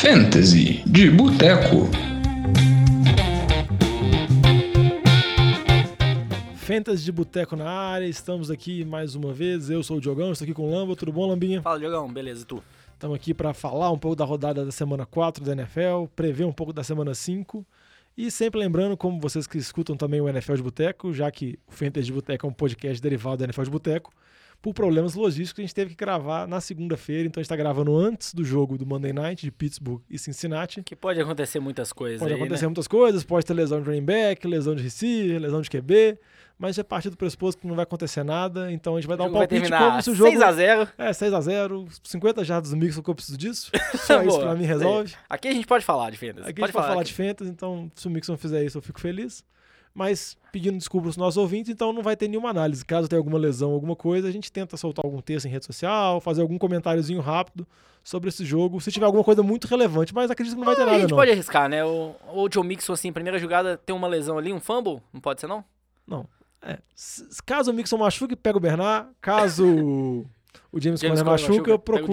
Fantasy de Boteco. Fantasy de Boteco na área, estamos aqui mais uma vez. Eu sou o Diogão, estou aqui com o Lamba. Tudo bom, Lambinha? Fala, Diogão, beleza, e tu? Estamos aqui para falar um pouco da rodada da semana 4 da NFL, prever um pouco da semana 5. E sempre lembrando, como vocês que escutam também o NFL de Boteco, já que o Fantasy de Boteco é um podcast derivado do NFL de Boteco, por problemas logísticos a gente teve que gravar na segunda-feira, então a gente está gravando antes do jogo do Monday Night de Pittsburgh e Cincinnati. Que pode acontecer muitas coisas Pode aí, acontecer né? muitas coisas, pode ter lesão de running back, lesão de receiver, lesão de QB, mas é parte do pressuposto que não vai acontecer nada, então a gente vai dar um palpite como se o jogo... 6x0. É, 6x0, 50 jardas do Mixon que eu preciso disso. Só isso pra mim resolve. Aqui a gente pode falar de Fantasy. Aqui pode a gente vai falar de Fantasy, então se o Mixon fizer isso eu fico feliz. Mas pedindo desculpas aos nossos ouvintes, então não vai ter nenhuma análise. Caso tenha alguma lesão, alguma coisa, a gente tenta soltar algum texto em rede social, fazer algum comentáriozinho rápido sobre esse jogo, se tiver alguma coisa muito relevante, mas acredito que não vai ter a nada gente não. pode arriscar, né? O, o Joe Mixon, assim, primeira jogada, tem uma lesão ali, um fumble? Não pode ser, não? Não. É, caso o Mixon machuque, pega o Bernard. Caso o James, James Conner machuca, eu procuro o.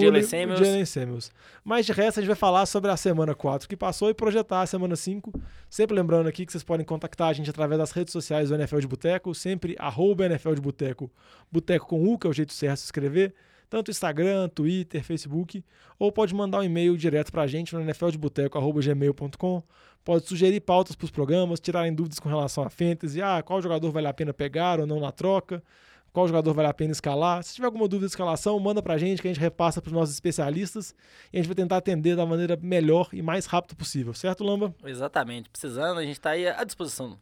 Jalen Samuels. Mas de resto, a gente vai falar sobre a semana 4 que passou e projetar a semana 5. Sempre lembrando aqui que vocês podem contactar a gente através das redes sociais do NFL de Boteco, sempre arroba NFL de Boteco, Boteco com U, que é o jeito certo de se escrever, tanto Instagram, Twitter, Facebook, ou pode mandar um e-mail direto pra gente no nfldeboteco.gmail.com. Pode sugerir pautas para os programas, tirarem dúvidas com relação a fantasy, ah, qual jogador vale a pena pegar ou não na troca, qual jogador vale a pena escalar. Se tiver alguma dúvida de escalação, manda pra gente que a gente repassa para os nossos especialistas e a gente vai tentar atender da maneira melhor e mais rápido possível, certo, Lamba? Exatamente. Precisando, a gente tá aí à disposição.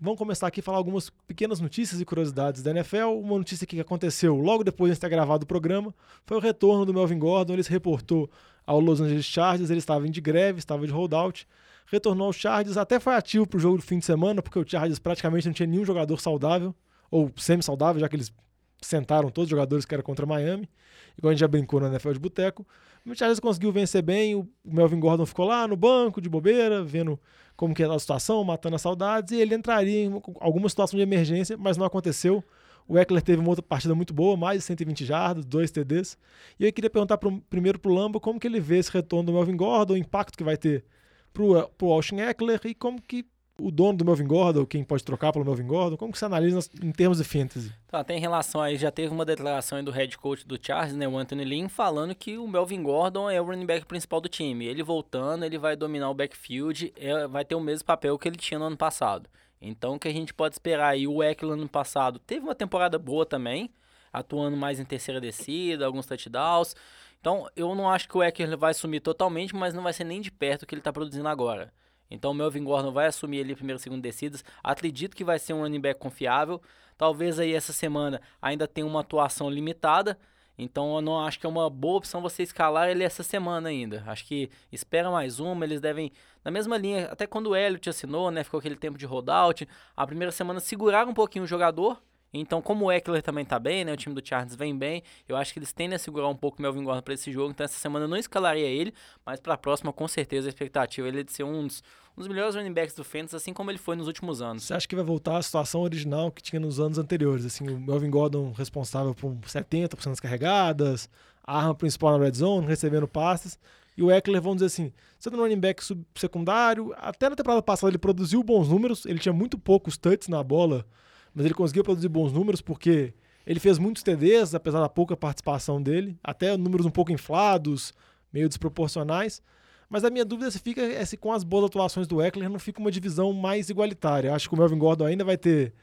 Vamos começar aqui a falar algumas pequenas notícias e curiosidades da NFL. Uma notícia que aconteceu logo depois de ter gravado o programa foi o retorno do Melvin Gordon. Ele se reportou ao Los Angeles Chargers, ele estava de greve, estava de holdout. Retornou aos Chargers, até foi ativo para o jogo do fim de semana, porque o Chargers praticamente não tinha nenhum jogador saudável, ou semi-saudável, já que eles sentaram todos os jogadores que era contra Miami, igual a gente já brincou na NFL de Boteco. O Chargers conseguiu vencer bem, o Melvin Gordon ficou lá no banco, de bobeira, vendo como que era a situação, matando as saudades, e ele entraria em alguma situação de emergência, mas não aconteceu. O Eckler teve uma outra partida muito boa, mais de 120 jardas, dois TDs. E eu queria perguntar pro, primeiro pro Lamba como que ele vê esse retorno do Melvin Gordon, o impacto que vai ter pro, pro Austin Eckler e como que o dono do Melvin Gordon, quem pode trocar pelo Melvin Gordon, como que você analisa em termos de fantasy? Tá, tem relação aí, já teve uma declaração aí do head coach do Chargers, né, o Anthony Lynn, falando que o Melvin Gordon é o running back principal do time. Ele voltando, ele vai dominar o backfield, é, vai ter o mesmo papel que ele tinha no ano passado. Então, o que a gente pode esperar aí? O Eckler no ano passado teve uma temporada boa também, atuando mais em terceira descida, alguns touchdowns. Então, eu não acho que o Eckler vai sumir totalmente, mas não vai ser nem de perto o que ele está produzindo agora. Então, o Melvin Gordon vai assumir ali primeiro e segundo descidas. Acredito que vai ser um running back confiável. Talvez aí essa semana ainda tenha uma atuação limitada. Então, eu não acho que é uma boa opção você escalar ele essa semana ainda. Acho que espera mais uma. Eles devem, na mesma linha, até quando o Elliott assinou, né? Ficou aquele tempo de holdout. A primeira semana segurar um pouquinho o jogador. Então, como o Eckler também tá bem, né? O time do Chargers vem bem. Eu acho que eles tendem a segurar um pouco o Melvin Gordon para esse jogo. Então, essa semana eu não escalaria ele. Mas para a próxima, com certeza, a expectativa é ele de ser um dos, um dos melhores running backs do Fantasy, assim como ele foi nos últimos anos. Você acha que vai voltar à situação original que tinha nos anos anteriores? Assim, o Melvin Gordon responsável por 70% das carregadas, a arma principal na red zone, recebendo passes. E o Eckler, vamos dizer assim, sendo um running back secundário, até na temporada passada ele produziu bons números, ele tinha muito poucos touches na bola, mas ele conseguiu produzir bons números porque ele fez muitos TDs, apesar da pouca participação dele, até números um pouco inflados, meio desproporcionais. Mas a minha dúvida se fica é se com as boas atuações do Eckler não fica uma divisão mais igualitária. Acho que o Melvin Gordon ainda vai ter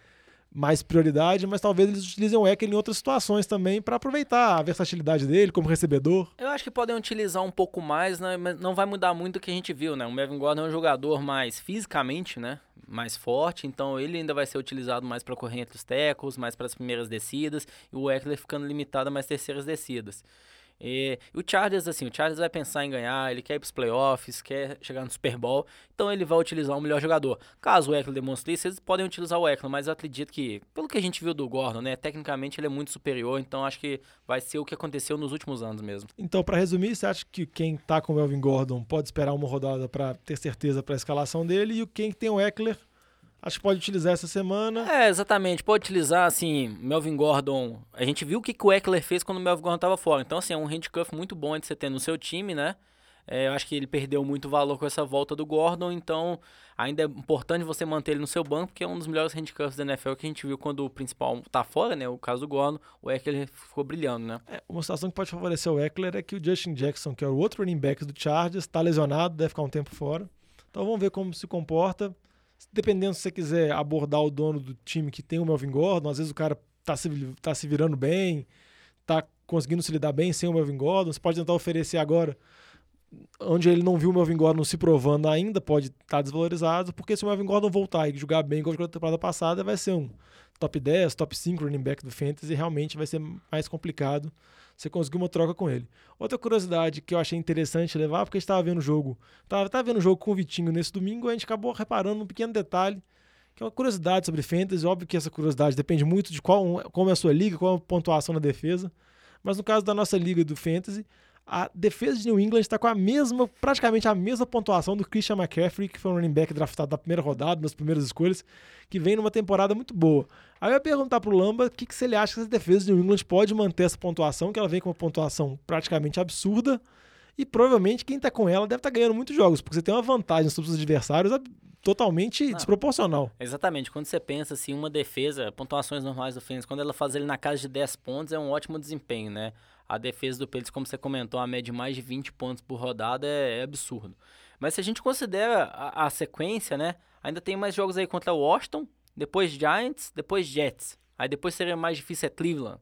mais prioridade, mas talvez eles utilizem o Eckler em outras situações também para aproveitar a versatilidade dele como recebedor. Eu acho que podem utilizar um pouco mais, né? Mas não vai mudar muito o que a gente viu, né? O Melvin Gordon é um jogador mais fisicamente, né? Mais forte, então ele ainda vai ser utilizado mais para correr entre os tackles, mais para as primeiras descidas, e o Eckler ficando limitado a mais terceiras descidas. E, e o Chargers, assim, o Chargers vai pensar em ganhar, ele quer ir pros playoffs, quer chegar no Super Bowl, então ele vai utilizar o melhor jogador. Caso o Eckler demonstre isso, eles podem utilizar o Eckler, mas eu acredito que, pelo que a gente viu do Gordon, né, tecnicamente ele é muito superior, então acho que vai ser o que aconteceu nos últimos anos mesmo. Então, para resumir, você acha que quem tá com o Melvin Gordon pode esperar uma rodada para ter certeza para a escalação dele e quem tem o Eckler acho que pode utilizar essa semana. É, exatamente. Pode utilizar, assim, Melvin Gordon. A gente viu o que, que o Eckler fez quando o Melvin Gordon estava fora. Então, assim, é um handcuff muito bom de você ter no seu time, né? É, eu acho que ele perdeu muito valor com essa volta do Gordon, então ainda é importante você manter ele no seu banco, porque é um dos melhores handicaps da NFL que a gente viu quando o principal tá fora, né? O caso do Gordon, o Eckler ficou brilhando, né? É, uma situação que pode favorecer o Eckler é que o Justin Jackson, que é o outro running back do Chargers, está lesionado, deve ficar um tempo fora. Então vamos ver como se comporta. Dependendo se você quiser abordar o dono do time que tem o Melvin Gordon, às vezes o cara tá se, tá se virando bem, tá conseguindo se lidar bem sem o Melvin Gordon, você pode tentar oferecer agora onde ele não viu o Melvin Gordon se provando ainda, pode estar tá desvalorizado, porque se o Melvin Gordon voltar e jogar bem jogou na temporada passada, vai ser um top 10, top 5 running back do Fantasy, realmente vai ser mais complicado você conseguir uma troca com ele. Outra curiosidade que eu achei interessante levar, porque a gente estava vendo o jogo, estava tava vendo o jogo com o Vitinho nesse domingo, a gente acabou reparando um pequeno detalhe, que é uma curiosidade sobre Fantasy, óbvio que essa curiosidade depende muito de qual, como é a sua liga, qual é a pontuação na defesa, mas no caso da nossa liga do Fantasy, a defesa de New England está com a mesma, praticamente a mesma pontuação do Christian McCaffrey, que foi um running back draftado na primeira rodada, nas primeiras escolhas, que vem numa temporada muito boa. Aí eu ia perguntar pro Lamba o que, que se ele acha que essa defesa de New England pode manter essa pontuação, que ela vem com uma pontuação praticamente absurda, e provavelmente quem está com ela deve estar tá ganhando muitos jogos, porque você tem uma vantagem sobre os adversários totalmente Não, desproporcional. Exatamente. Quando você pensa assim, uma defesa, pontuações normais do Fênix, quando ela faz ele na casa de 10 pontos, é um ótimo desempenho, né? A defesa do Pelitz, como você comentou, a média de mais de 20 pontos por rodada é, é absurdo. Mas se a gente considera a, a, sequência, né? Ainda tem mais jogos aí contra Washington, depois Giants, depois Jets. Aí depois seria mais difícil é Cleveland.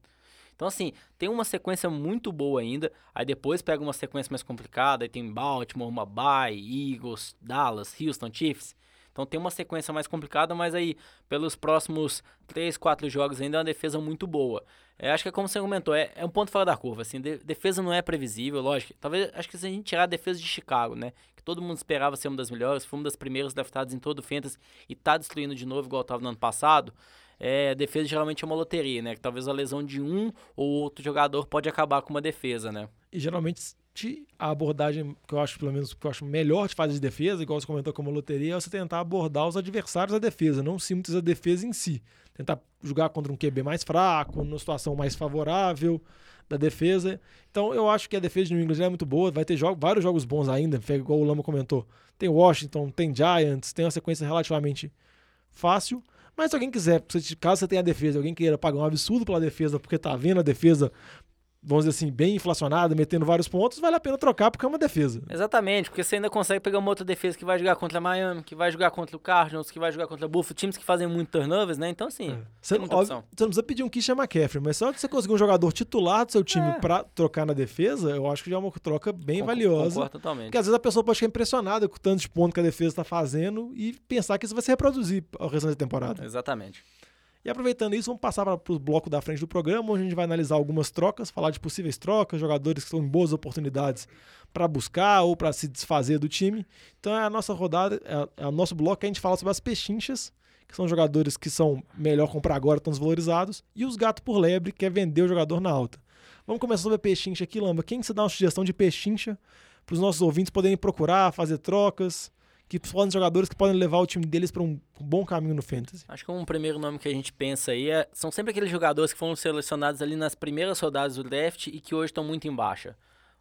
Então, assim, tem uma sequência muito boa ainda. Aí depois pega uma sequência mais complicada. Aí tem Baltimore, Mumbai, Eagles, Dallas, Houston, Chiefs. Então tem uma sequência mais complicada, mas aí pelos próximos 3, 4 jogos ainda é uma defesa muito boa. É, acho que é como você comentou, é, é um ponto fora da curva. Assim, de, defesa não é previsível, lógico. Talvez, acho que se a gente tirar a defesa de Chicago, né? Que todo mundo esperava ser uma das melhores, foi uma das primeiras draftadas em todo o Fantasy e tá destruindo de novo igual estava no ano passado. É, defesa geralmente é uma loteria, né? Que talvez a lesão de um ou outro jogador pode acabar com uma defesa, né? E geralmente a abordagem que eu acho, pelo menos, que eu acho melhor de fazer de defesa, igual você comentou como loteria, é você tentar abordar os adversários da defesa, não simples a defesa em si. Tentar jogar contra um QB mais fraco, numa situação mais favorável da defesa. Então eu acho que a defesa de New England é muito boa, vai ter jogo, vários jogos bons ainda, igual o Lama comentou. Tem Washington, tem Giants, tem uma sequência relativamente fácil. Mas se alguém quiser, caso você tenha a defesa, alguém queira pagar um absurdo pela defesa, porque tá vendo a defesa vamos dizer assim, bem inflacionada, metendo vários pontos, vale a pena trocar porque é uma defesa. Exatamente, porque você ainda consegue pegar uma outra defesa que vai jogar contra Miami, que vai jogar contra o Cardinals, que vai jogar contra o Buffalo, times que fazem muito turnovers, né? Então, assim, é. você, não, óbvio, você não precisa pedir um Kisha McCaffrey, mas só que você conseguir um jogador titular do seu time é. para trocar na defesa, eu acho que já é uma troca bem Concordo, valiosa. Concordo totalmente. Porque às vezes a pessoa pode ficar impressionada com o tanto de ponto que a defesa está fazendo e pensar que isso vai se reproduzir ao restante da temporada. Exatamente. E aproveitando isso, vamos passar para o bloco da frente do programa, onde a gente vai analisar algumas trocas, falar de possíveis trocas, jogadores que estão em boas oportunidades para buscar ou para se desfazer do time. Então é a nossa rodada, é, é o nosso bloco que a gente fala sobre as pechinchas, que são jogadores que são melhor comprar agora, estão desvalorizados, e os gatos por lebre, que é vender o jogador na alta. Vamos começar sobre a pechincha aqui, Lamba. Quem que você dá uma sugestão de pechincha para os nossos ouvintes poderem procurar, fazer trocas? Que podem jogadores que podem levar o time deles para um bom caminho no fantasy. Acho que um primeiro nome que a gente pensa aí é, são sempre aqueles jogadores que foram selecionados ali nas primeiras rodadas do draft e que hoje estão muito em baixa.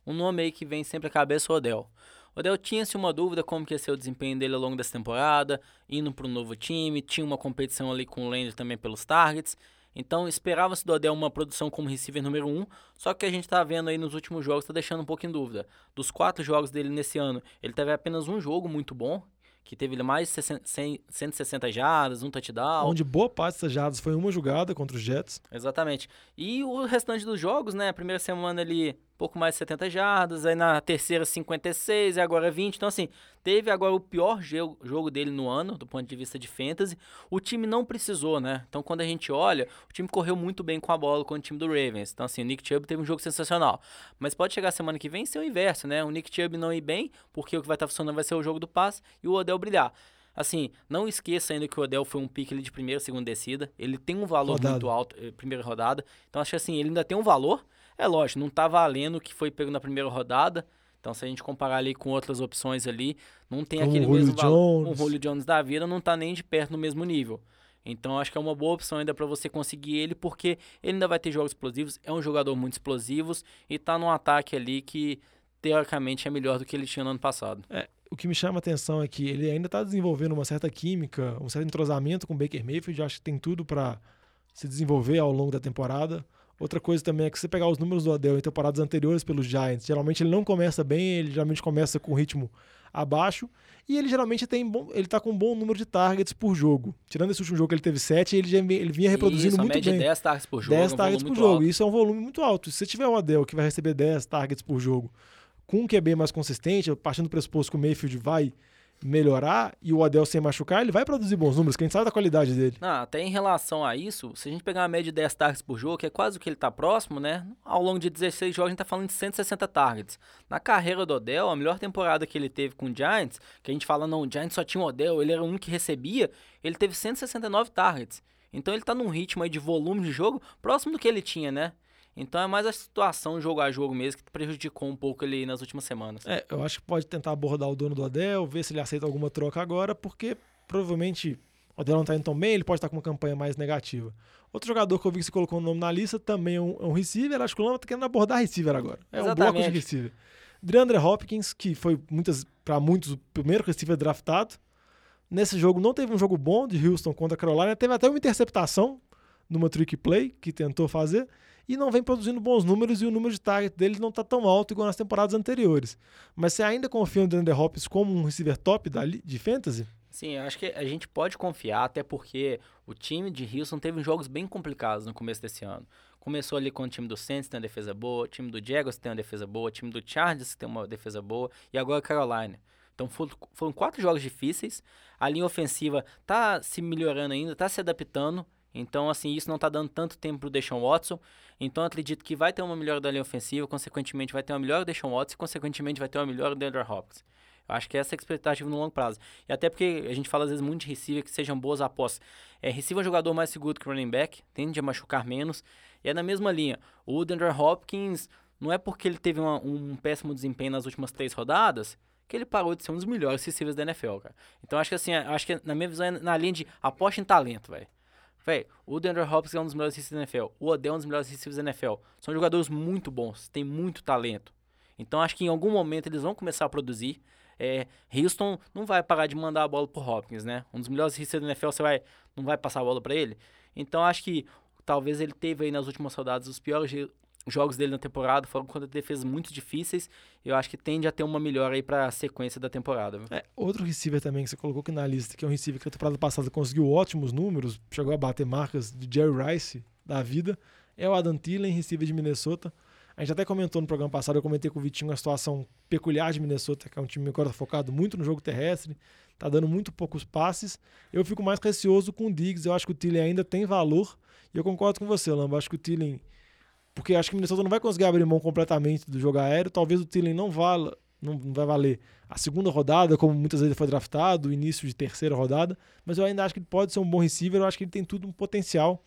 Um nome aí que vem sempre à cabeça é o Odell. Odell tinha-se uma dúvida como que ia ser o desempenho dele ao longo dessa temporada, indo para um novo time, tinha uma competição ali com o Landry também pelos targets, então esperava-se do Odell uma produção como receiver número 1, um, só que a gente está vendo aí nos últimos jogos, está deixando um pouco em dúvida. Dos quatro jogos dele nesse ano, ele teve apenas um jogo muito bom, que teve mais de 160 jardas, um touchdown. Onde boa parte dessas jardas foi uma jogada contra os Jets. Exatamente. E o restante dos jogos, né? A primeira semana ele pouco mais de 70 jardas, aí na terceira 56 e agora 20. Então, assim, teve agora o pior jogo dele no ano, do ponto de vista de fantasy. O time não precisou, né? Então, quando a gente olha, o time correu muito bem com a bola com o time do Ravens. Então, assim, o Nick Chubb teve um jogo sensacional. Mas pode chegar semana que vem e ser o inverso, né? O Nick Chubb não ir bem, porque o que vai estar funcionando vai ser o jogo do passe e o Odell brilhar. Assim, não esqueça ainda que o Odell foi um pique de primeira, segunda descida. Ele tem um valor rodada. muito alto, eh, primeira rodada. Então, acho que assim, ele ainda tem um valor, é lógico, não tá valendo o que foi pego na primeira rodada. Então, se a gente comparar ali com outras opções ali, não tem Como aquele mesmo valor. O Julio Jones da vida não tá nem de perto no mesmo nível. Então, acho que é uma boa opção ainda para você conseguir ele, porque ele ainda vai ter jogos explosivos, é um jogador muito explosivo e tá num ataque ali que teoricamente é melhor do que ele tinha no ano passado. É, o que me chama a atenção é que ele ainda está desenvolvendo uma certa química, um certo entrosamento com o Baker Mayfield. Acho que tem tudo para se desenvolver ao longo da temporada. Outra coisa também é que se você pegar os números do Odell em temporadas anteriores pelos Giants, geralmente ele não começa bem, ele geralmente começa com ritmo abaixo e ele geralmente tem bom, ele tá com um bom número de targets por jogo. Tirando esse último jogo que ele teve 7, ele já ele vinha reproduzindo Isso, muito média bem. 10 targets por jogo. 10 um targets por jogo. alto. Isso é um volume muito alto. Se você tiver o Odell que vai receber 10 targets por jogo, com um QB mais consistente, partindo do pressuposto que o Mayfield vai melhorar e o Odell sem machucar, ele vai produzir bons números, que a gente sabe da qualidade dele. Não, até em relação a isso, se a gente pegar uma média de 10 targets por jogo, que é quase o que ele tá próximo, né? Ao longo de 16 jogos, a gente tá falando de 160 targets. Na carreira do Odell, a melhor temporada que ele teve com o Giants, que a gente fala, não, o Giants só tinha o Odell, ele era o único que recebia, ele teve 169 targets. Então ele tá num ritmo de volume de jogo próximo do que ele tinha, né? Então é mais a situação jogo a jogo mesmo que prejudicou um pouco ele nas últimas semanas. É, eu acho que pode tentar abordar o dono do Odell, ver se ele aceita alguma troca agora, porque provavelmente o Odell não tá indo tão bem, ele pode estar com uma campanha mais negativa. Outro jogador que eu vi que você colocou o nome na lista também é um, é um receiver, acho que o Lama tá querendo abordar receiver agora. É um bloco de Exatamente. receiver. DeAndre Hopkins, que foi muitas para muitos o primeiro receiver draftado. Nesse jogo não teve um jogo bom de Houston contra a Carolina, teve até uma interceptação numa trick play que tentou fazer e não vem produzindo bons números e o número de target dele não está tão alto igual nas temporadas anteriores. Mas você ainda confia no DeAndre Hopkins como um receiver top da, de fantasy? Sim, eu acho que a gente pode confiar, até porque o time de Houston teve jogos bem complicados no começo desse ano. Começou ali com o time do Saints, que tem uma defesa boa, o time do Jaguars tem uma defesa boa, o time do Chargers tem uma defesa boa, e agora Carolina. Então foram, quatro jogos difíceis, a linha ofensiva tá se melhorando ainda, tá se adaptando, então assim, isso não tá dando tanto tempo pro Deshaun Watson, então acredito que vai ter uma melhora da linha ofensiva, consequentemente vai ter uma melhor Deshaun Watson, e consequentemente vai ter uma melhor DeAndre Hopkins. Eu acho que essa é a expectativa no longo prazo. E até porque a gente fala às vezes muito de receiver que sejam boas apostas. É, receiver é um jogador mais seguro que o running back, tende a machucar menos. E é na mesma linha. O DeAndre Hopkins, não é porque ele teve uma- um péssimo desempenho nas últimas três rodadas que ele parou de ser um dos melhores receivers da NFL, cara. Então acho que assim, acho que na minha visão é na linha de aposta em talento, velho. Véi, o DeAndre Hopkins é um dos melhores receivers da NFL. O Odell é um dos melhores receivers da NFL. São jogadores muito bons, têm muito talento. Então acho que em algum momento eles vão começar a produzir. É, Houston não vai parar de mandar a bola pro Hopkins, né? Um dos melhores receivers da NFL, você vai, não vai passar a bola para ele. Então acho que talvez ele teve aí nas últimas rodadas os piores jogos dele na temporada, foram contra defesas muito difíceis. Eu acho que tende a ter uma melhora aí pra sequência da temporada. É, outro receiver também que você colocou aqui na lista, que é um receiver que na temporada passada conseguiu ótimos números, chegou a bater marcas de Jerry Rice da vida, é o Adam Thielen, receiver de Minnesota. A gente até comentou no programa passado, eu comentei com o Vitinho a situação peculiar de Minnesota, que é um time agora focado muito no jogo terrestre, tá dando muito poucos passes. Eu fico mais receoso com o Diggs, eu acho que o Thielen ainda tem valor, e eu concordo com você, Lamba, acho que o Thielen porque acho que o Minnesota não vai conseguir abrir mão completamente do jogo aéreo. Talvez o Thielen não vala, não, não vai valer a segunda rodada, como muitas vezes foi draftado, o início de terceira rodada, mas eu ainda acho que ele pode ser um bom receiver, eu acho que ele tem tudo um potencial.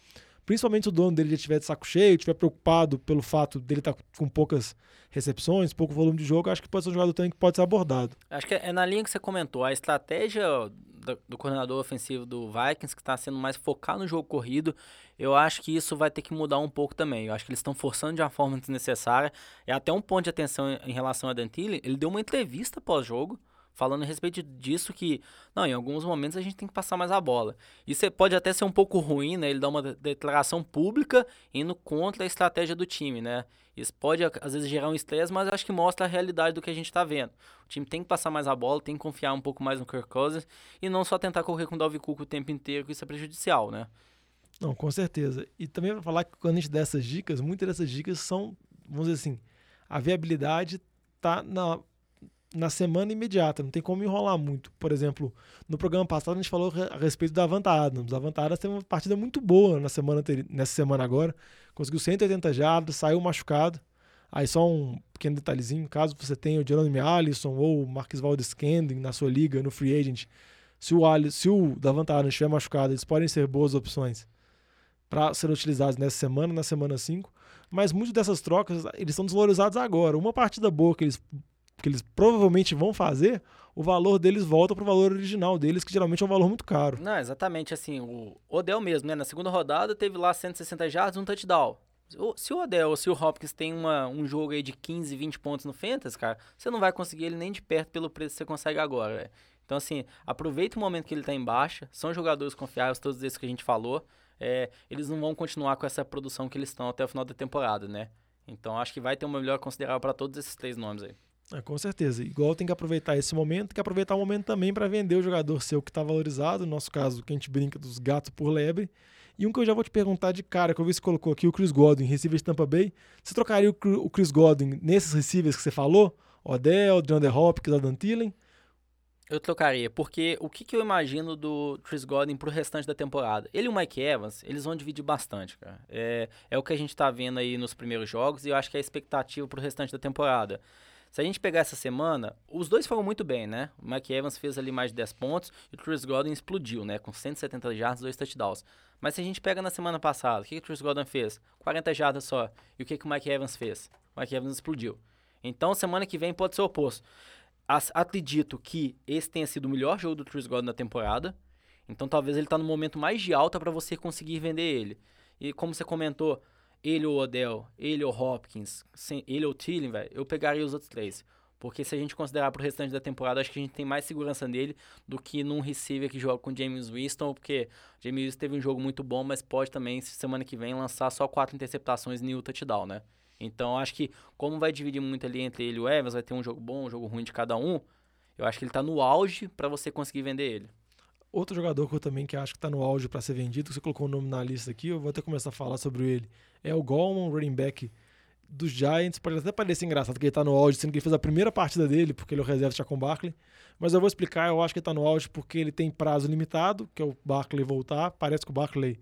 Principalmente o dono dele já estiver de saco cheio, estiver preocupado pelo fato dele estar com poucas recepções, pouco volume de jogo, acho que pode ser um jogador também que pode ser abordado. Acho que é na linha que você comentou. A estratégia do, do coordenador ofensivo do Vikings, que está sendo mais focar no jogo corrido, eu acho que isso vai ter que mudar um pouco também. Eu acho que eles estão forçando de uma forma desnecessária. É até um ponto de atenção em relação a Dantilli. Ele deu uma entrevista pós-jogo falando a respeito disso que, não, em alguns momentos a gente tem que passar mais a bola. Isso pode até ser um pouco ruim, né? Ele dá uma de- declaração pública indo contra a estratégia do time, né? Isso pode, às vezes, gerar um estresse, mas acho que mostra a realidade do que a gente está vendo. O time tem que passar mais a bola, tem que confiar um pouco mais no Kirk Cousins e não só tentar correr com o Dalvin Cook o tempo inteiro, que isso é prejudicial, né? Não, com certeza. E também para falar que quando a gente dá essas dicas, muitas dessas dicas são, vamos dizer assim, a viabilidade tá na, na semana imediata, não tem como enrolar muito. Por exemplo, no programa passado a gente falou a respeito da Avanta Adams. A Avanta Adams teve uma partida muito boa na semana nessa semana agora, conseguiu 180 jardas, saiu machucado. Aí só um pequeno detalhezinho, caso você tenha o Jerome Allison ou o Marquis Valdez Scandling na sua liga, no free agent, se o, Ali- se o Davante Adams estiver machucado, eles podem ser boas opções para serem utilizados nessa semana, na semana 5. Mas muitas dessas trocas, eles são desvalorizados agora. Uma partida boa que eles, que eles provavelmente vão fazer, o valor deles volta para o valor original deles, que geralmente é um valor muito caro. Não, exatamente assim, o Odell mesmo, né? Na segunda rodada teve lá 160 jardas, um touchdown. Se o Odell ou se o Hopkins tem uma, um jogo aí de 15, 20 pontos no Fantasy, cara, você não vai conseguir ele nem de perto pelo preço que você consegue agora. Então, assim, aproveita o momento que ele tá em baixa. São jogadores confiáveis, todos esses que a gente falou. É, eles não vão continuar com essa produção que eles estão até o final da temporada, né? Então, acho que vai ter uma melhor considerável para todos esses três nomes aí. É, com certeza. Igual tem que aproveitar esse momento, tem que aproveitar o momento também para vender o jogador seu que está valorizado. No nosso caso, que a gente brinca dos gatos por lebre. E um que eu já vou te perguntar de cara, que eu vi você colocou aqui, o Chris Godwin, receiver de Tampa Bay. Você trocaria o Chris Godwin nesses receivers que você falou? Odell, DeAndre Hopkins, Adam Thielen? Eu trocaria, porque o que, que eu imagino do Chris Godwin pro restante da temporada? Ele e o Mike Evans, eles vão dividir bastante, cara. É, é o que a gente tá vendo aí nos primeiros jogos e eu acho que é a expectativa pro restante da temporada. Se a gente pegar essa semana, os dois foram muito bem, né? O Mike Evans fez ali mais de 10 pontos e o Chris Godwin explodiu, né? Com 170 jardas, dois touchdowns. Mas se a gente pega na semana passada, o que, que o Chris Godwin fez? 40 jardas só. E o que, que o Mike Evans fez? O Mike Evans explodiu. Então, semana que vem pode ser o oposto. acredito que esse tenha sido o melhor jogo do Chris Godwin na temporada. Então, talvez ele está no momento mais de alta para você conseguir vender ele. E como você comentou, ele ou Odell, ele ou Hopkins, ele ou Thielen, velho, eu pegaria os outros três. Porque se a gente considerar pro restante da temporada, acho que a gente tem mais segurança nele do que num receiver que joga com James Winston, porque James Winston teve um jogo muito bom, mas pode também, semana que vem, lançar só quatro interceptações e o touchdown, né? Então, acho que como vai dividir muito ali entre ele e o Evans, vai ter um jogo bom, um jogo ruim de cada um, eu acho que ele tá no auge para você conseguir vender ele. Outro jogador que eu também que acho que tá no auge para ser vendido, você colocou o nome na lista aqui, eu vou até começar a falar sobre ele, é o Goldman, running back dos Giants. Pode até parecer engraçado que ele tá no auge, sendo que ele fez a primeira partida dele, porque ele é o reserva de Chacon Barkley. Mas eu vou explicar, eu acho que ele tá no auge porque ele tem prazo limitado, que é o Barkley voltar. Parece que o Barkley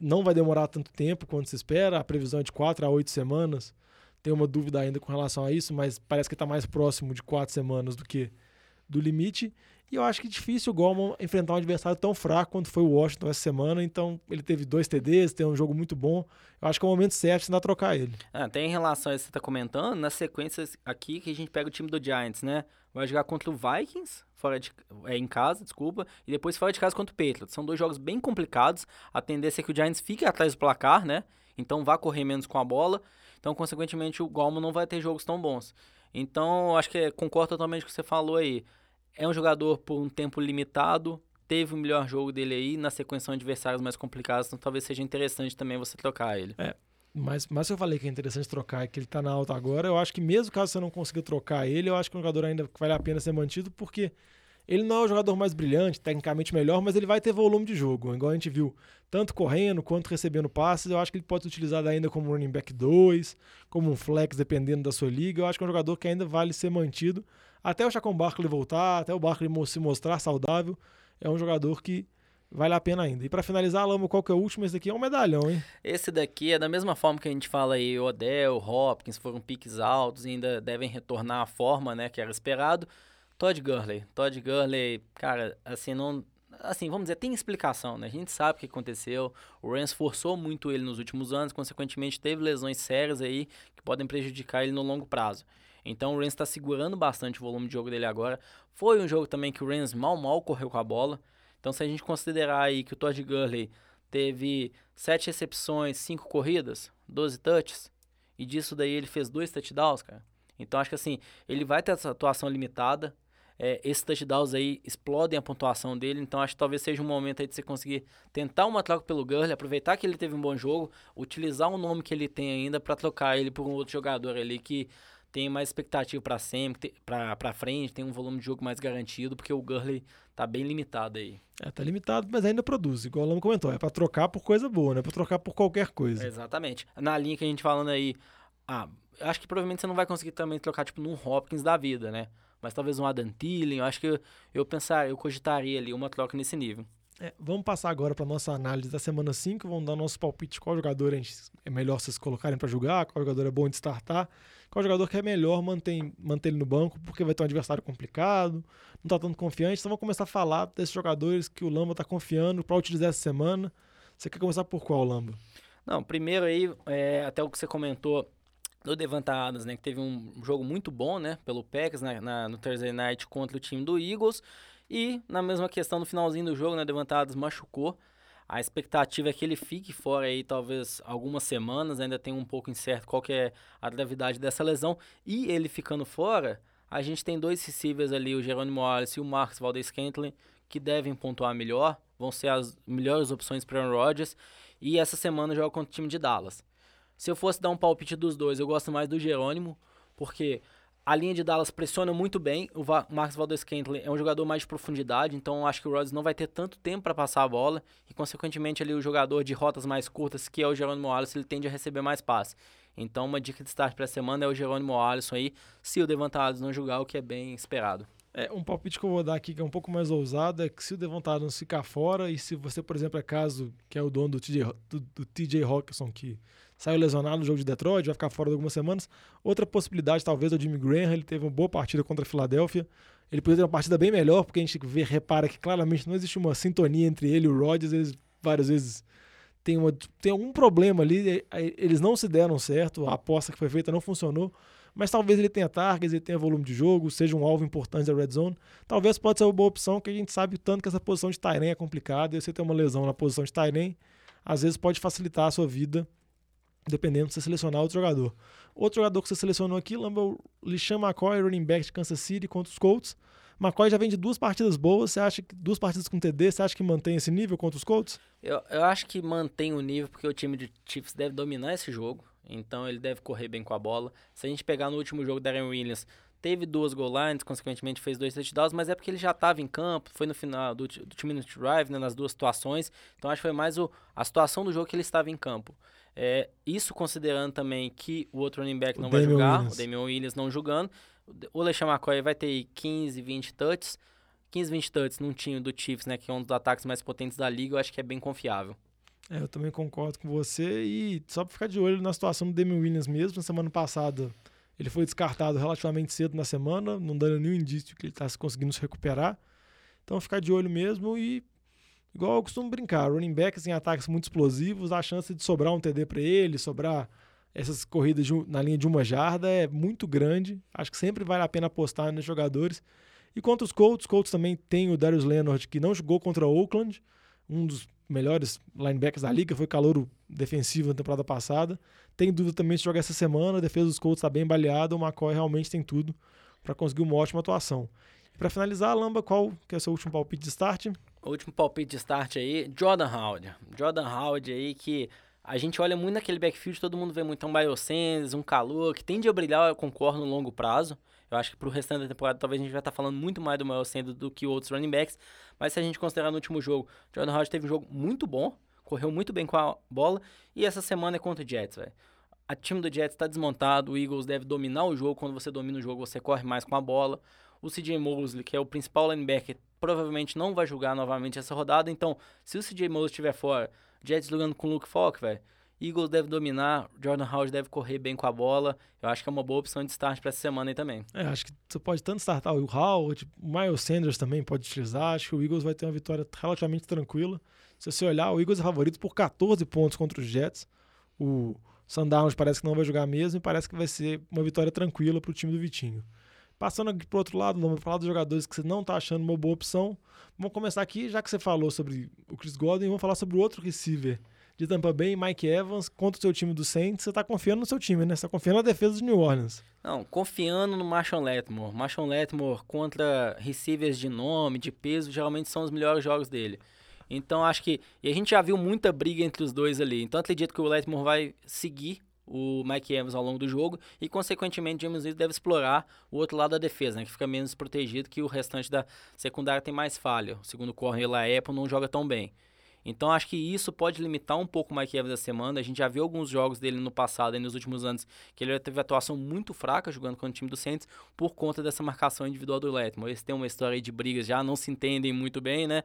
não vai demorar tanto tempo quanto se espera, a previsão é de 4 a 8 semanas. Tem uma dúvida ainda com relação a isso, mas parece que está mais próximo de 4 semanas do que do limite. E eu acho que é difícil o Goldman enfrentar um adversário tão fraco quanto foi o Washington essa semana. Então, ele teve dois TDs, tem um jogo muito bom. Eu acho que é o momento certo de trocar ele. Ah, tem em relação a isso que você está comentando, nas sequências aqui que a gente pega o time do Giants, né? Vai jogar contra o Vikings, fora de, é, em casa, desculpa, e depois fora de casa contra o Patriots. São dois jogos bem complicados. A tendência é que o Giants fique atrás do placar, né? Então vá correr menos com a bola. Então, consequentemente, o Goldman não vai ter jogos tão bons. Então, acho que concordo totalmente com o que você falou aí. É um jogador por um tempo limitado, teve o melhor jogo dele aí, na sequência são adversários mais complicados, então talvez seja interessante também você trocar ele. É, mas, mas eu falei que é interessante trocar que ele tá na alta agora, eu acho que mesmo caso você não consiga trocar ele, eu acho que é um jogador ainda vale a pena ser mantido, porque ele não é o jogador mais brilhante, tecnicamente melhor, mas ele vai ter volume de jogo, igual a gente viu, tanto correndo quanto recebendo passes. Eu acho que ele pode ser utilizado ainda como running back 2, como um flex, dependendo da sua liga. Eu acho que é um jogador que ainda vale ser mantido, até o Chacon Barkley voltar, até o Barkley se mostrar saudável, é um jogador que vale a pena ainda. E para finalizar, Lamo, qual que é o último? Esse daqui é um medalhão, hein? Esse daqui é da mesma forma que a gente fala aí, Odell, Hopkins, foram piques altos e ainda devem retornar à forma, né, que era esperado. Todd Gurley. Todd Gurley, cara, assim, não... Assim, vamos dizer, tem explicação, né? A gente sabe o que aconteceu. O Rams forçou muito ele nos últimos anos, consequentemente teve lesões sérias aí que podem prejudicar ele no longo prazo. Então o Rams está segurando bastante o volume de jogo dele agora. Foi um jogo também que o Rams mal mal correu com a bola. Então se a gente considerar aí que o Todd Gurley teve 7 recepções, 5 corridas, 12 touches, e disso daí ele fez dois touchdowns, cara. Então acho que assim, ele vai ter essa atuação limitada. É, esses touchdowns aí explodem a pontuação dele, então acho que talvez seja um momento aí de você conseguir tentar uma troca pelo Gurley, aproveitar que ele teve um bom jogo, utilizar o nome que ele tem ainda para trocar ele por um outro jogador ali que tem mais expectativa para sempre, para frente, tem um volume de jogo mais garantido, porque o Gurley tá bem limitado aí. É, tá limitado, mas ainda produz, igual o Lama comentou, é para trocar por coisa boa, não é para trocar por qualquer coisa. Exatamente. Na linha que a gente falando aí, ah, acho que provavelmente você não vai conseguir também trocar tipo num Hopkins da vida, né? Mas talvez um Adam Thielen, eu acho que eu, eu pensar, eu cogitaria ali uma troca nesse nível. É, vamos passar agora para nossa análise da semana 5. Vamos dar nosso palpite qual jogador é melhor vocês colocarem para jogar, qual jogador é bom de startar, qual jogador que é melhor manter, manter ele no banco, porque vai ter um adversário complicado, não está tanto confiante. Então vamos começar a falar desses jogadores que o Lamba está confiando para utilizar essa semana. Você quer começar por qual, Lamba? Não, primeiro aí, é, até o que você comentou do Devante Adams, né, que teve um jogo muito bom, né, pelo Packers na, na, no Thursday Night contra o time do Eagles. E na mesma questão, no finalzinho do jogo, né, Adams machucou. A expectativa é que ele fique fora aí talvez algumas semanas, ainda tem um pouco incerto qual que é a gravidade dessa lesão. E ele ficando fora, a gente tem dois receivers ali, o Jerônimo Wallace e o Marcus Valdez Scantling, que devem pontuar melhor, vão ser as melhores opções para Aaron Rodgers. E essa semana joga contra o time de Dallas. Se eu fosse dar um palpite dos dois, eu gosto mais do Jerônimo, porque a linha de Dallas pressiona muito bem. O Marcos Valdez Scantling é um jogador mais de profundidade, então acho que o Rodgers não vai ter tanto tempo para passar a bola e, consequentemente, ali o jogador de rotas mais curtas, que é o Jerônimo Alisson, ele tende a receber mais passes. Então, uma dica de start para a semana é o Jerônimo Alisson aí, se o Devonta Adams não jogar, o que é bem esperado. É, um palpite que eu vou dar aqui que é um pouco mais ousado é que se o Devonta Adams ficar fora e se você, por exemplo, é caso que é o dono do TJ, do, do TJ Hawkinson, que saiu lesionado no jogo de Detroit, vai ficar fora de algumas semanas. Outra possibilidade, talvez, é o Jimmy Graham. Ele teve uma boa partida contra a Filadélfia. Ele poderia ter uma partida bem melhor, porque a gente vê, repara que claramente não existe uma sintonia entre ele e o Rodgers. Eles várias vezes tem, uma, tem algum problema ali. Eles não se deram certo, a aposta que foi feita não funcionou. Mas talvez ele tenha targets, ele tenha volume de jogo, seja um alvo importante da red zone. Talvez pode ser uma boa opção, que a gente sabe tanto que essa posição de Tyrene é complicada. E você tem uma lesão na posição de Tyrene, às vezes pode facilitar a sua vida dependendo de você selecionar outro jogador. Outro jogador que você selecionou aqui, lembra o Lishan McCoy, running back de Kansas City contra os Colts. McCoy já vem de duas partidas boas, você acha que duas partidas com TD, você acha que mantém esse nível contra os Colts? Eu, eu acho que mantém o nível porque o time de Chiefs deve dominar esse jogo, então ele deve correr bem com a bola. Se a gente pegar no último jogo, Darren Williams teve duas goal lines, consequentemente fez dois touchdowns, mas é porque ele já estava em campo, foi no final do, do two minute drive, né, nas duas situações, então acho que foi mais o, a situação do jogo que ele estava em campo. É, isso considerando também que o outro running back não o vai Damian jogar, Williams. o Damian Williams não jogando. O LeSean McCoy vai ter 15, 20 touches. 15, 20 touches num time do Chiefs, né, que é um dos ataques mais potentes da liga, eu acho que é bem confiável. É, eu também concordo com você. E só para ficar de olho na situação do Damian Williams mesmo, na semana passada ele foi descartado relativamente cedo na semana, não dando nenhum indício que ele está conseguindo se recuperar. Então ficar de olho mesmo e Igual eu costumo brincar, running backs em ataques muito explosivos, a chance de sobrar um TD para ele, sobrar essas corridas de, na linha de uma jarda é muito grande. Acho que sempre vale a pena apostar nos jogadores. E contra os Colts, Colts também tem o Darius Leonard, que não jogou contra o Oakland, um dos melhores linebackers da liga, foi calouro defensivo na temporada passada. Tem dúvida também se joga essa semana, a defesa dos Colts está bem baleada, o McCoy realmente tem tudo para conseguir uma ótima atuação. Para finalizar, Lamba, qual que é o seu último palpite de start? Último palpite de start aí, Jordan Howard. Jordan Howard aí que a gente olha muito naquele backfield, todo mundo vê muito um Miles Sanders, um calor, que tende a brilhar, eu concordo, no longo prazo. Eu acho que pro restante da temporada talvez a gente vai estar tá falando muito mais do Sanders do que outros running backs. Mas se a gente considerar no último jogo, Jordan Howard teve um jogo muito bom, correu muito bem com a bola. E essa semana é contra o Jets, velho. A time do Jets está desmontado, o Eagles deve dominar o jogo. Quando você domina o jogo, você corre mais com a bola. O CJ Mosley, que é o principal linebacker, provavelmente não vai jogar novamente essa rodada. Então, se o CJ Mosley estiver fora, Jets jogando com o Luke Falk, velho, Eagles deve dominar, Jordan Howard deve correr bem com a bola. Eu acho que é uma boa opção de start para essa semana aí também. É, acho que você pode tanto startar o Howard, Miles Sanders também pode utilizar. Acho que o Eagles vai ter uma vitória relativamente tranquila. Se você olhar, o Eagles é favorito por 14 pontos contra os Jets. O Sundowns parece que não vai jogar mesmo e parece que vai ser uma vitória tranquila para o time do Vitinho. Passando aqui para outro lado, vamos falar dos jogadores que você não está achando uma boa opção. Vamos começar aqui, já que você falou sobre o Chris Godwin, vamos falar sobre o outro receiver de Tampa Bay, Mike Evans, contra o seu time do Saints. Você está confiando no seu time, né? Você está confiando na defesa de New Orleans. Não, confiando no Marshawn Letmore. Marshawn Letmore contra receivers de nome, de peso, geralmente são os melhores jogos dele. Então acho que. E a gente já viu muita briga entre os dois ali. Então acredito que o Letmore vai seguir o Mike Evans ao longo do jogo e, consequentemente, James Wilson deve explorar o outro lado da defesa, né, que fica menos protegido que o restante da secundária tem mais falha. O segundo corner lá, Apple não joga tão bem. Então acho que isso pode limitar um pouco o Mike Evans da semana. A gente já viu alguns jogos dele no passado e nos últimos anos que ele teve atuação muito fraca jogando contra o time do Saints por conta dessa marcação individual do Letmore. Eles têm uma história de brigas já, não se entendem muito bem, né?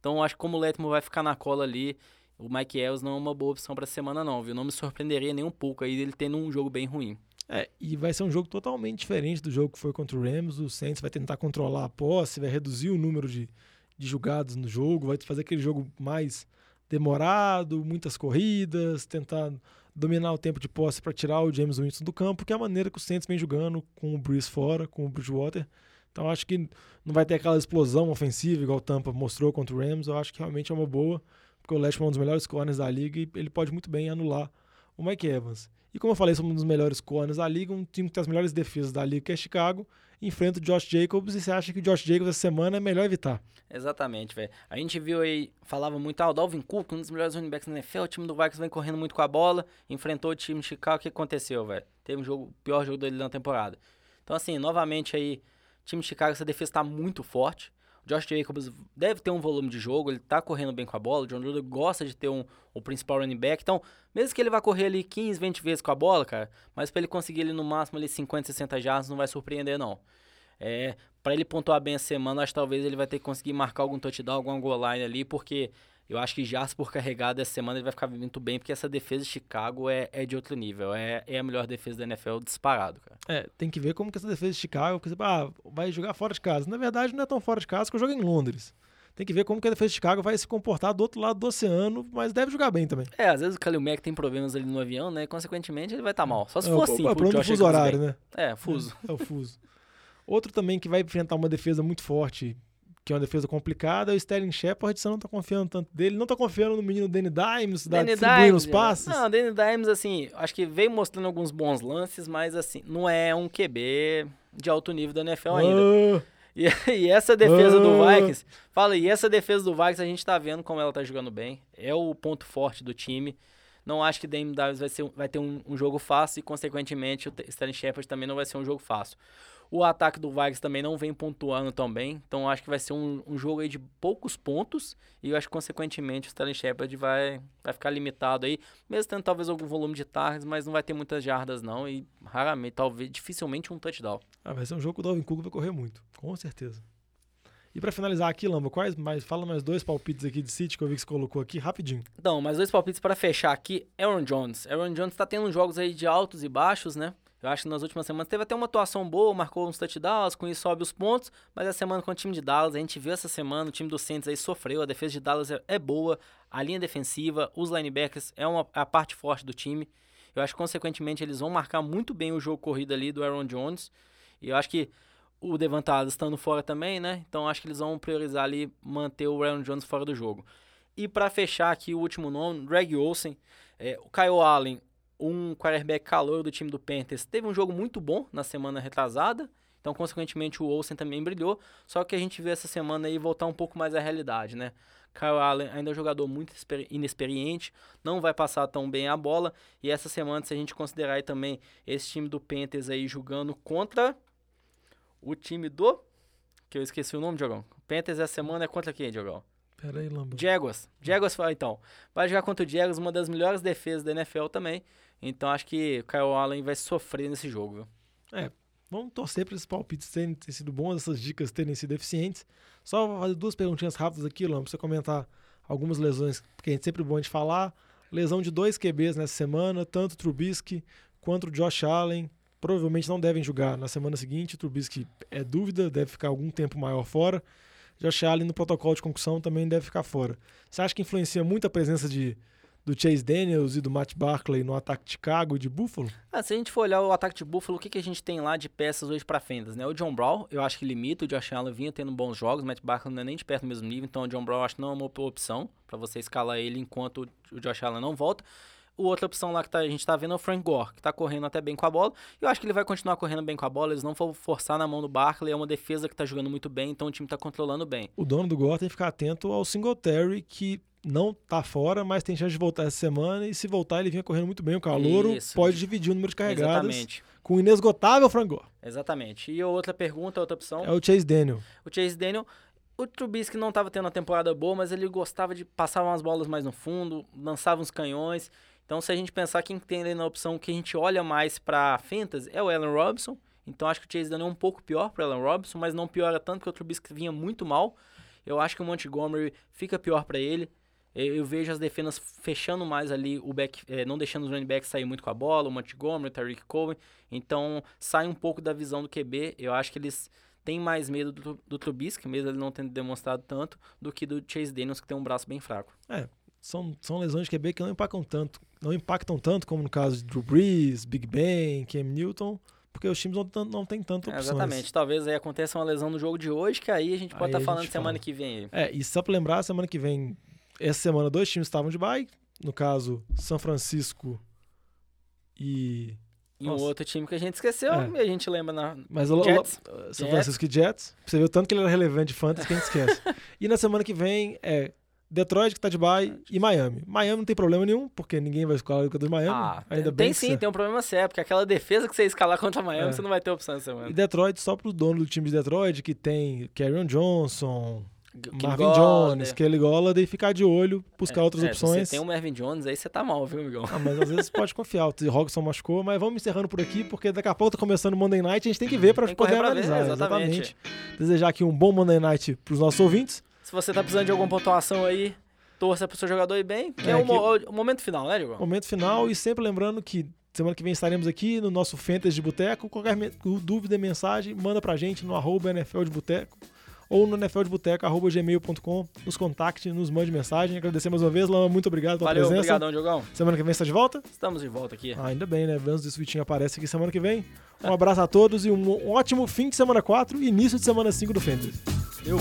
Então acho que como o Letmore vai ficar na cola ali, o Mike Evans não é uma boa opção para a semana não, viu? Não me surpreenderia nem um pouco aí ele tendo um jogo bem ruim. É, e vai ser um jogo totalmente diferente do jogo que foi contra o Rams. O Saints vai tentar controlar a posse, vai reduzir o número de, de jogadas no jogo, vai fazer aquele jogo mais demorado, muitas corridas, tentar dominar o tempo de posse para tirar o James Winston do campo, que é a maneira que o Saints vem jogando com o Breeze fora, com o Bridgewater. Então acho que não vai ter aquela explosão ofensiva igual o Tampa mostrou contra o Rams. Eu acho que realmente é uma boa porque o Lashman é um dos melhores corners da liga e ele pode muito bem anular o Mike Evans. E como eu falei, somos um dos melhores corners da liga, um time que tem as melhores defesas da liga, que é Chicago, enfrenta o Josh Jacobs e você acha que o Josh Jacobs essa semana é melhor evitar. Exatamente, velho. A gente viu aí, falava muito, ah, o Dalvin Cook, um dos melhores running backs na NFL, o time do Vikings vem correndo muito com a bola, enfrentou o time de Chicago, o que aconteceu, velho? Teve um jogo, o pior jogo dele na temporada. Então, assim, novamente aí, time de Chicago, essa defesa tá muito forte. Josh Jacobs deve ter um volume de jogo, ele tá correndo bem com a bola, o John Gruden gosta de ter um, o principal running back, então, mesmo que ele vá correr ali 15, 20 vezes com a bola, cara, mas para ele conseguir ali no máximo ali 50, 60 jardas, não vai surpreender, não. É, para ele pontuar bem a semana, acho que talvez ele vai ter que conseguir marcar algum touchdown, alguma goal line ali, porque eu acho que já por carregado essa semana ele vai ficar muito bem, porque essa defesa de Chicago é, é de outro nível. É, é a melhor defesa da NFL disparado, cara. É, tem que ver como que essa defesa de Chicago, porque, ah, vai jogar fora de casa. Na verdade, não é tão fora de casa que eu jogo em Londres. Tem que ver como que a defesa de Chicago vai se comportar do outro lado do oceano, mas deve jogar bem também. É, às vezes o Kalil Mack tem problemas ali no avião, né? E, consequentemente, ele vai estar tá mal. Só se é, for assim. É o problema do fuso horário, né? É, fuso. É, é o fuso. Outro também que vai enfrentar uma defesa muito forte, que é uma defesa complicada, é o Sterling Shepard. Você não tá confiando tanto dele. Não tá confiando no menino Danny Dimes, da Danny Dimes, os passes? Não, Danny Dimes, assim, acho que veio mostrando alguns bons lances, mas, assim, não é um QB de alto nível da NFL Ah, ainda. E, e essa defesa do Ah. Vikings, fala, e essa defesa do Vikings a gente tá vendo como ela tá jogando bem. É o ponto forte do time. Não acho que Dame Davis vai, ser, vai ter um, um jogo fácil e, consequentemente, o Sterling Shepard também não vai ser um jogo fácil. O ataque do Vikings também não vem pontuando tão bem, então acho que vai ser um, um jogo aí de poucos pontos e eu acho que, consequentemente, o Sterling Shepard vai, vai ficar limitado aí, mesmo tendo talvez algum volume de targets, mas não vai ter muitas jardas não e raramente, talvez, dificilmente um touchdown. Ah, vai ser um jogo que o Dalvin Cook vai correr muito, com certeza. E pra finalizar aqui, Lamba, quais mais? Fala mais dois palpites aqui de City que eu vi que você colocou aqui, rapidinho. Então, mais dois palpites para fechar aqui. Aaron Jones. Aaron Jones tá tendo jogos aí de altos e baixos, né? Eu acho que nas últimas semanas teve até uma atuação boa, marcou uns touchdowns, com isso sobe os pontos, mas a semana com o time de Dallas, a gente viu essa semana, o time do Saints aí sofreu, a defesa de Dallas é, é boa, a linha defensiva, os linebackers é uma, a parte forte do time. Eu acho que, consequentemente, eles vão marcar muito bem o jogo corrido ali do Aaron Jones. E eu acho que o Devante estando fora também, né? Então acho que eles vão priorizar ali manter o Aaron Jones fora do jogo. E para fechar aqui o último nome, Greg Olsen, é, o Kyle Allen, um quarterback calor do time do Panthers, teve um jogo muito bom na semana retrasada. Então, consequentemente, o Olsen também brilhou. Só que a gente vê essa semana aí voltar um pouco mais à realidade, né? Kyle Allen ainda é um jogador muito exper- inexperiente, não vai passar tão bem a bola. E essa semana, se a gente considerar aí também esse time do Panthers aí jogando contra o time do. Que eu esqueci o nome, Diogão. Panthers essa semana é contra quem, Diogão? Pera aí, Lamba. Jaguars. Jaguars, então. Vai jogar contra o Jaguars, uma das melhores defesas da NFL também. Então acho que o Kyle Allen vai sofrer nesse jogo, viu? Vamos torcer para esses palpites terem, terem sido bons, essas dicas terem sido eficientes. Só vou fazer duas perguntinhas rápidas aqui, Lamba, pra você comentar algumas lesões, porque a gente sempre é bom de falar. Lesão de dois QBs nessa semana, tanto o Trubisky quanto o Josh Allen. Provavelmente não devem jogar na semana seguinte. O Trubisky é dúvida, deve ficar algum tempo maior fora. Josh Allen no protocolo de concussão também deve ficar fora. Você acha que influencia muito a presença de, do Chase Daniels e do Matt Barkley no ataque de Chicago e de Buffalo? Ah, se a gente for olhar o ataque de Buffalo, o que, que a gente tem lá de peças hoje pra fendas, né? O John Brown, eu acho que limita, o Josh Allen vinha tendo bons jogos, o Matt Barkley não é nem de perto do mesmo nível, então o John Brown acho que não é uma boa opção pra você escalar ele enquanto o Josh Allen não volta. O outra opção lá que tá- a gente tá vendo é o Frank Gore, que tá correndo até bem com a bola. Eu acho que ele vai continuar correndo bem com a bola, eles não vão forçar na mão do Barkley, é uma defesa que tá jogando muito bem, então o time tá controlando bem. o dono do Gore tem que ficar atento ao Singletary, que não tá fora, mas tem chance de voltar essa semana. E se voltar, ele vinha correndo muito bem. O Calouro Isso. pode dividir o número de carregadas Exatamente. com o inesgotável Frank Gore. Exatamente. E outra pergunta, outra opção. É o Chase Daniel. O Chase Daniel, o Trubisky não estava tendo uma temporada boa, mas ele gostava de passar umas bolas mais no fundo, lançava uns canhões. Então, se a gente pensar quem tem ali na opção que a gente olha mais para fantasy, é o Allen Robinson. Então, acho que o Chase Daniel é um pouco pior para Allen Robinson, mas não piora tanto porque o Trubisky vinha muito mal. Eu acho que o Montgomery fica pior para ele. Eu, vejo as defesas fechando mais ali o back, eh, não deixando os running backs sair muito com a bola, o Montgomery, o Tariq Cohen. Então, sai um pouco da visão do QB. Eu acho que eles têm mais medo do, do Trubisky, mesmo ele não tendo demonstrado tanto, do que do Chase Daniels, que tem um braço bem fraco. São, são lesões de QB que não impactam tanto, não impactam tanto como no caso de Drew Brees, Big Ben, Cam Newton, porque os times não, não têm tanta É, opções. exatamente. Talvez aí aconteça uma lesão no jogo de hoje, que aí a gente pode estar a falando semana fala. que vem. É, e só pra lembrar, semana que vem essa semana dois times estavam de bye. No caso, São Francisco e. E um outro time que a gente esqueceu, É. e a gente lembra na. Mas o Jets. São Jets. Francisco e Jets. Você o tanto que ele era relevante de fantasy que a gente esquece. e na semana que vem é Detroit, que tá de bye, e Miami. Miami não tem problema nenhum, porque ninguém vai escalar o do Miami. Ah, ainda tem bem que sim, você- tem um problema sério, porque aquela defesa que você escalar contra Miami, É. você não vai ter opção essa E semana. Detroit, só pro dono do time de Detroit, que tem Carrion Johnson, Kenny Marvin Golladay. Jones, Kelly Golladay, e ficar de olho, buscar outras É, se opções. Você tem um Mervin Jones, aí você tá mal, viu, amigão? Ah, mas às vezes pode confiar. O Robson machucou, mas vamos encerrando por aqui, porque daqui a pouco tá começando o Monday Night e a gente tem que ver pra Tem poder pra ver, analisar. exatamente. Desejar aqui um bom Monday Night pros nossos ouvintes. Se você tá precisando de alguma pontuação aí, torça pro seu jogador ir bem, que é, É, o, mo- o momento final, né, Diogão? Momento final e sempre lembrando que semana que vem estaremos aqui no nosso Fantasy de Boteco. Qualquer dúvida, mensagem, manda pra gente no arroba NFL de Boteco ou no nfldebuteco.gmail.com. Nos contacte, nos mande mensagem. Agradecer mais uma vez, Lama. Muito obrigado pela Valeu, presença. obrigadão, Diogão. Semana que vem está de volta? Estamos de volta aqui. Ah, ainda bem, né? Vamos e Vitinho aparece aqui semana que vem. Um abraço a todos e um ótimo fim de semana 4 e início de semana 5 do Fantasy. Eu.